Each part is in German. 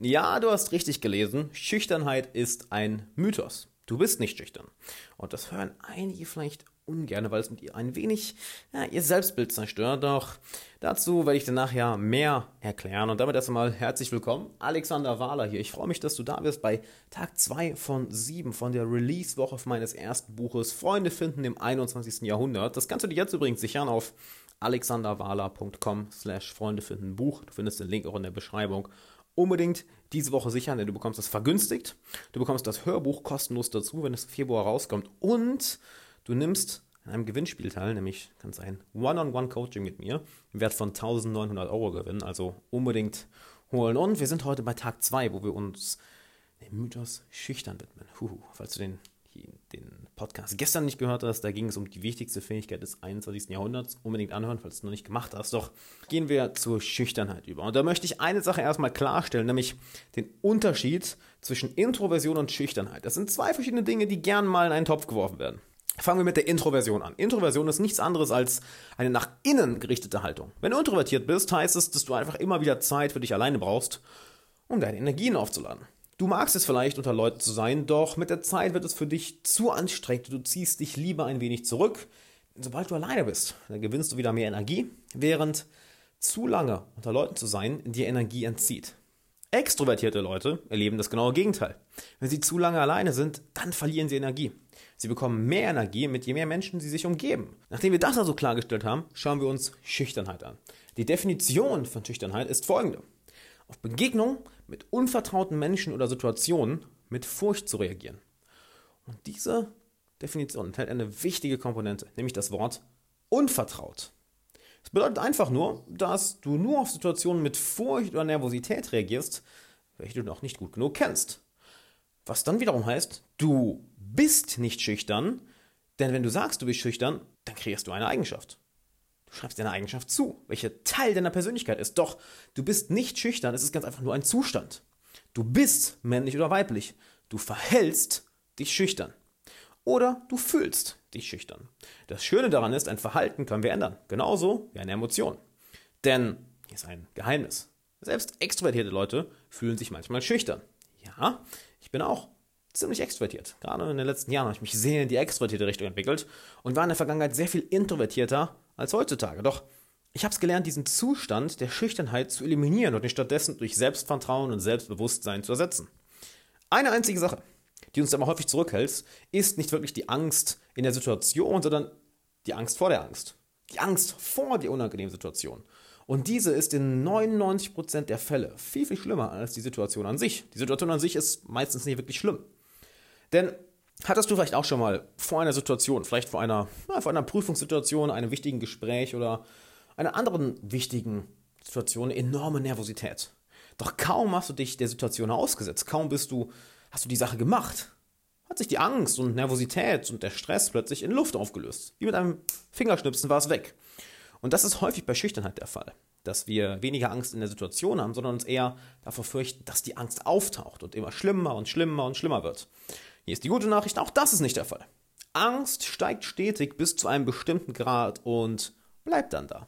Ja, du hast richtig gelesen. Schüchternheit ist ein Mythos. Du bist nicht schüchtern. Und das hören einige vielleicht ungern, weil es mit ihr ein wenig ja, ihr Selbstbild zerstört. Doch dazu werde ich dir nachher mehr erklären. Und damit erst einmal herzlich willkommen, Alexander Wahler hier. Ich freue mich, dass du da bist bei Tag 2 von 7 von der Release-Woche meines ersten Buches Freunde finden im 21. Jahrhundert. Das kannst du dir jetzt übrigens sichern auf alexanderwahler.com slash Freunde finden Buch. Du findest den Link auch in der Beschreibung. Unbedingt diese Woche sichern, denn du bekommst es vergünstigt. Du bekommst das Hörbuch kostenlos dazu, wenn es im Februar rauskommt. Und Du nimmst an einem Gewinnspiel teil, nämlich kannst ein One-on-One-Coaching mit mir im Wert von 1900 Euro gewinnen, also unbedingt holen. Und wir sind heute bei Tag 2, wo wir uns dem Mythos schüchtern widmen. Huhu, falls du den, den Podcast gestern nicht gehört hast, da ging es um die wichtigste Fähigkeit des 21. Jahrhunderts. Unbedingt anhören, falls du es noch nicht gemacht hast. Doch gehen wir zur Schüchternheit über. Und da möchte ich eine Sache erstmal klarstellen, nämlich den Unterschied zwischen Introversion und Schüchternheit. Das sind zwei verschiedene Dinge, die gern mal in einen Topf geworfen werden. Fangen wir mit der Introversion an. Introversion ist nichts anderes als eine nach innen gerichtete Haltung. Wenn du introvertiert bist, heißt es, dass du einfach immer wieder Zeit für dich alleine brauchst, um deine Energien aufzuladen. Du magst es vielleicht, unter Leuten zu sein, doch mit der Zeit wird es für dich zu anstrengend. Du ziehst dich lieber ein wenig zurück. Sobald du alleine bist, dann gewinnst du wieder mehr Energie, während zu lange unter Leuten zu sein dir Energie entzieht. Extrovertierte Leute erleben das genaue Gegenteil. Wenn sie zu lange alleine sind, dann verlieren sie Energie. Sie bekommen mehr Energie, mit je mehr Menschen sie sich umgeben. Nachdem wir das also klargestellt haben, schauen wir uns Schüchternheit an. Die Definition von Schüchternheit ist folgende. Auf Begegnungen mit unvertrauten Menschen oder Situationen mit Furcht zu reagieren. Und diese Definition enthält eine wichtige Komponente, nämlich das Wort unvertraut. Es bedeutet einfach nur, dass du nur auf Situationen mit Furcht oder Nervosität reagierst, welche du noch nicht gut genug kennst. Was dann wiederum heißt, du bist nicht schüchtern, denn wenn du sagst, du bist schüchtern, dann kreierst du eine Eigenschaft. Du schreibst dir eine Eigenschaft zu, welche Teil deiner Persönlichkeit ist. Doch du bist nicht schüchtern, es ist ganz einfach nur ein Zustand. Du bist männlich oder weiblich. Du verhältst dich schüchtern. Oder du fühlst dich schüchtern. Das Schöne daran ist, ein Verhalten können wir ändern. Genauso wie eine Emotion. Denn hier ist ein Geheimnis. Selbst extrovertierte Leute fühlen sich manchmal schüchtern. Ja, ich bin auch ziemlich extrovertiert. Gerade in den letzten Jahren habe ich mich sehr in die extrovertierte Richtung entwickelt und war in der Vergangenheit sehr viel introvertierter als heutzutage. Doch ich habe es gelernt, diesen Zustand der Schüchternheit zu eliminieren und ihn stattdessen durch Selbstvertrauen und Selbstbewusstsein zu ersetzen. Eine einzige Sache, die uns aber häufig zurückhält, ist nicht wirklich die Angst in der Situation, sondern die Angst vor der Angst. Die Angst vor der unangenehmen Situation. Und diese ist in 99% der Fälle viel, viel schlimmer als die Situation an sich. Die Situation an sich ist meistens nicht wirklich schlimm. Denn hattest du vielleicht auch schon mal vor einer Situation, vielleicht vor einer, na, vor einer Prüfungssituation, einem wichtigen Gespräch oder einer anderen wichtigen Situation enorme Nervosität? Doch kaum hast du dich der Situation ausgesetzt, kaum bist du hast du die Sache gemacht, hat sich die Angst und Nervosität und der Stress plötzlich in Luft aufgelöst. Wie mit einem Fingerschnipsen war es weg. Und das ist häufig bei Schüchternheit der Fall, dass wir weniger Angst in der Situation haben, sondern uns eher davor fürchten, dass die Angst auftaucht und immer schlimmer und schlimmer und schlimmer wird. Hier ist die gute Nachricht, auch das ist nicht der Fall. Angst steigt stetig bis zu einem bestimmten Grad und bleibt dann da.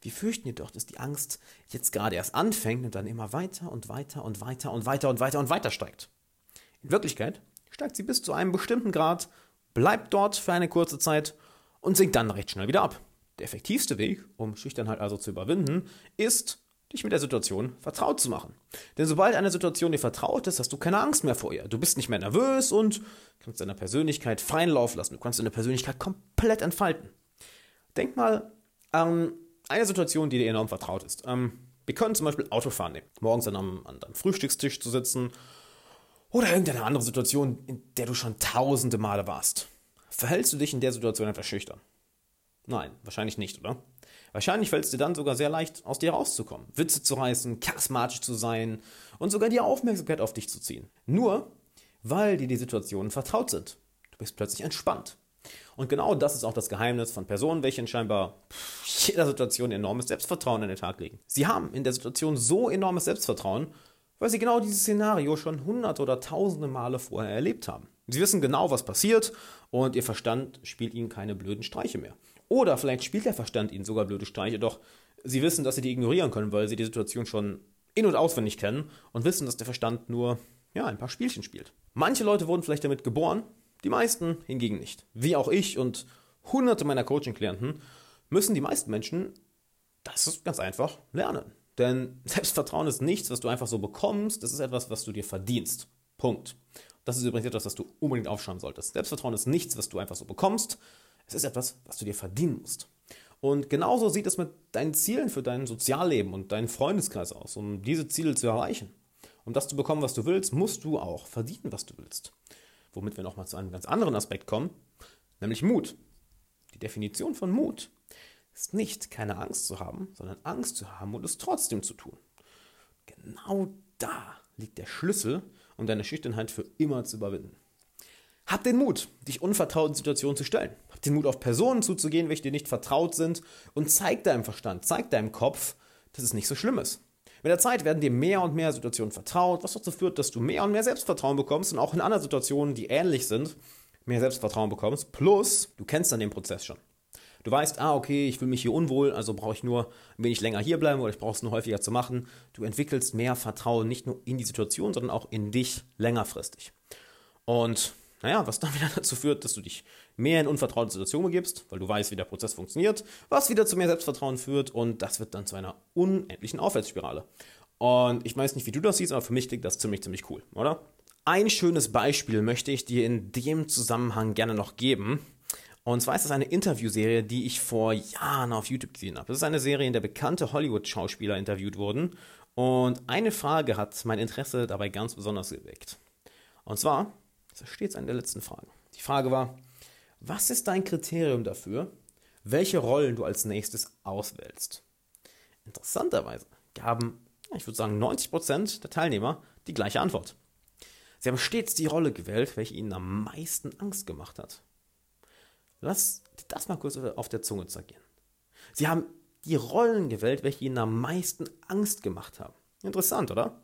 Wir fürchten jedoch, dass die Angst jetzt gerade erst anfängt und dann immer weiter und weiter und weiter und weiter und weiter und weiter steigt. In Wirklichkeit steigt sie bis zu einem bestimmten Grad, bleibt dort für eine kurze Zeit und sinkt dann recht schnell wieder ab. Der effektivste Weg, um Schüchternheit also zu überwinden, ist, dich mit der Situation vertraut zu machen. Denn sobald eine Situation dir vertraut ist, hast du keine Angst mehr vor ihr. Du bist nicht mehr nervös und kannst deiner Persönlichkeit freien Lauf lassen. Du kannst deine Persönlichkeit komplett entfalten. Denk mal an eine Situation, die dir enorm vertraut ist. Ähm, wir können zum Beispiel Autofahren nehmen. Morgens an einem, an deinem Frühstückstisch zu sitzen oder irgendeine andere Situation, in der du schon tausende Male warst. Verhältst du dich in der Situation einfach schüchtern? Nein, wahrscheinlich nicht, oder? Wahrscheinlich fällt es dir dann sogar sehr leicht, aus dir rauszukommen, Witze zu reißen, charismatisch zu sein und sogar die Aufmerksamkeit auf dich zu ziehen. Nur, weil dir die Situationen vertraut sind. Du bist plötzlich entspannt. Und genau das ist auch das Geheimnis von Personen, welche in scheinbar jeder Situation enormes Selbstvertrauen an den Tag legen. Sie haben in der Situation so enormes Selbstvertrauen, weil sie genau dieses Szenario schon hunderte oder tausende Male vorher erlebt haben. Sie wissen genau, was passiert und ihr Verstand spielt ihnen keine blöden Streiche mehr. Oder vielleicht spielt der Verstand ihnen sogar blöde Streiche, doch sie wissen, dass sie die ignorieren können, weil sie die Situation schon in- und auswendig kennen und wissen, dass der Verstand nur ja, ein paar Spielchen spielt. Manche Leute wurden vielleicht damit geboren, die meisten hingegen nicht. Wie auch ich und hunderte meiner Coaching-Klienten müssen die meisten Menschen das ganz einfach lernen. Denn Selbstvertrauen ist nichts, was du einfach so bekommst, das ist etwas, was du dir verdienst. Punkt. Das ist übrigens etwas, was du unbedingt aufschreiben solltest. Selbstvertrauen ist nichts, was du einfach so bekommst, es ist etwas, was du dir verdienen musst. Und genauso sieht es mit deinen Zielen für dein Sozialleben und deinen Freundeskreis aus, um diese Ziele zu erreichen. Um das zu bekommen, was du willst, musst du auch verdienen, was du willst. Womit wir nochmal zu einem ganz anderen Aspekt kommen, nämlich Mut. Die Definition von Mut ist nicht, keine Angst zu haben, sondern Angst zu haben und es trotzdem zu tun. Genau da liegt der Schlüssel, um deine Schüchternheit für immer zu überwinden. Hab den Mut, dich unvertrauten Situationen zu stellen. Hab den Mut, auf Personen zuzugehen, welche dir nicht vertraut sind und zeig deinem Verstand, zeig deinem Kopf, dass es nicht so schlimm ist. Mit der Zeit werden dir mehr und mehr Situationen vertraut, was dazu führt, dass du mehr und mehr Selbstvertrauen bekommst und auch in anderen Situationen, die ähnlich sind, mehr Selbstvertrauen bekommst. Plus, du kennst dann den Prozess schon. Du weißt, ah, okay, ich fühle mich hier unwohl, also brauche ich nur ein wenig länger hierbleiben oder ich brauche es nur häufiger zu machen. Du entwickelst mehr Vertrauen nicht nur in die Situation, sondern auch in dich längerfristig. Und naja, was dann wieder dazu führt, dass du dich mehr in unvertraute Situationen begibst, weil du weißt, wie der Prozess funktioniert, was wieder zu mehr Selbstvertrauen führt und das wird dann zu einer unendlichen Aufwärtsspirale. Und ich weiß nicht, wie du das siehst, aber für mich klingt das ziemlich, ziemlich cool, oder? Ein schönes Beispiel möchte ich dir in dem Zusammenhang gerne noch geben. Und zwar ist das eine Interviewserie, die ich vor Jahren auf YouTube gesehen habe. Das ist eine Serie, in der bekannte Hollywood-Schauspieler interviewt wurden. Und eine Frage hat mein Interesse dabei ganz besonders geweckt. Und zwar, das steht es an der letzten Frage. Die Frage war, was ist dein Kriterium dafür, welche Rollen du als nächstes auswählst? Interessanterweise gaben, ich würde sagen, 90% der Teilnehmer die gleiche Antwort. Sie haben stets die Rolle gewählt, welche ihnen am meisten Angst gemacht hat. Lass das mal kurz auf der Zunge zergehen. Sie haben die Rollen gewählt, welche ihnen am meisten Angst gemacht haben. Interessant, oder?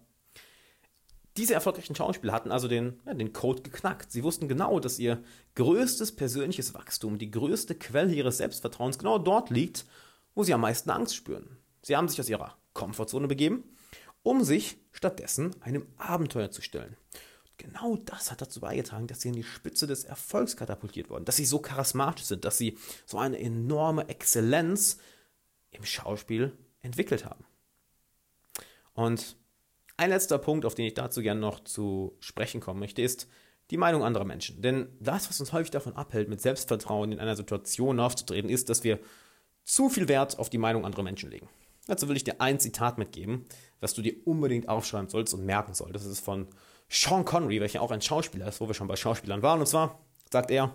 Diese erfolgreichen Schauspieler hatten also den, ja, den Code geknackt. Sie wussten genau, dass ihr größtes persönliches Wachstum, die größte Quelle ihres Selbstvertrauens genau dort liegt, wo sie am meisten Angst spüren. Sie haben sich aus ihrer Komfortzone begeben, um sich stattdessen einem Abenteuer zu stellen genau das hat dazu beigetragen, dass sie in die Spitze des Erfolgs katapultiert wurden, dass sie so charismatisch sind, dass sie so eine enorme Exzellenz im Schauspiel entwickelt haben. Und ein letzter Punkt, auf den ich dazu gerne noch zu sprechen kommen möchte, ist die Meinung anderer Menschen. Denn das, was uns häufig davon abhält, mit Selbstvertrauen in einer Situation aufzutreten, ist, dass wir zu viel Wert auf die Meinung anderer Menschen legen. Dazu will ich dir ein Zitat mitgeben, was du dir unbedingt aufschreiben sollst und merken solltest. Das ist von Sean Connery, welcher auch ein Schauspieler ist, wo wir schon bei Schauspielern waren. Und zwar sagt er,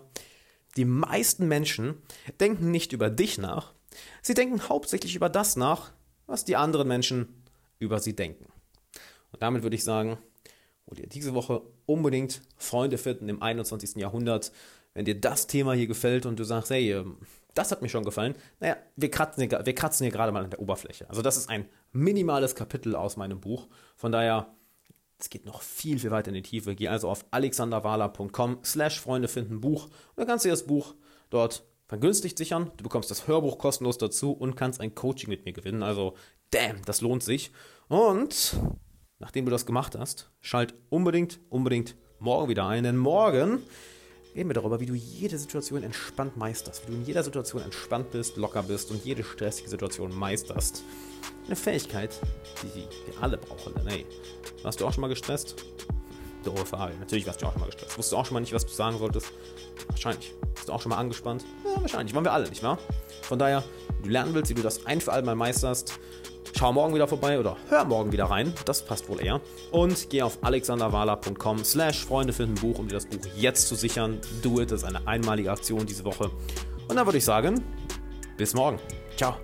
die meisten Menschen denken nicht über dich nach, sie denken hauptsächlich über das nach, was die anderen Menschen über sie denken. Und damit würde ich sagen, hol dir diese Woche unbedingt Freunde finden im 21. Jahrhundert. Wenn dir das Thema hier gefällt und du sagst, hey, ähm, das hat mir schon gefallen, naja, wir kratzen, hier, wir kratzen hier gerade mal an der Oberfläche. Also das ist ein minimales Kapitel aus meinem Buch. Von daher es geht noch viel, viel weiter in die Tiefe. Geh also auf alexanderwala.com slash Freunde finden Buch und dann kannst du dir das Buch dort vergünstigt sichern. Du bekommst das Hörbuch kostenlos dazu und kannst ein Coaching mit mir gewinnen. Also, damn, das lohnt sich. Und nachdem du das gemacht hast, schalt unbedingt, unbedingt morgen wieder ein. Denn morgen reden wir darüber, wie du jede Situation entspannt meisterst. Wie du in jeder Situation entspannt bist, locker bist und jede stressige Situation meisterst. Eine Fähigkeit, die wir alle brauchen. Denn hey, warst du auch schon mal gestresst? Doofe Frage. Natürlich warst du auch schon mal gestresst. Wusstest du auch schon mal nicht, was du sagen solltest? Wahrscheinlich. Bist du auch schon mal angespannt? Ja, wahrscheinlich. Waren wir alle, nicht wahr? Von daher, du lernen willst, wie du das ein für alle Mal meisterst, schau morgen wieder vorbei oder hör morgen wieder rein. Das passt wohl eher. Und geh auf alexanderwala.com slash Freunde finden Buch, um dir das Buch jetzt zu sichern. Do it. Das ist eine einmalige Aktion diese Woche. Und dann würde ich sagen, bis morgen. Ciao.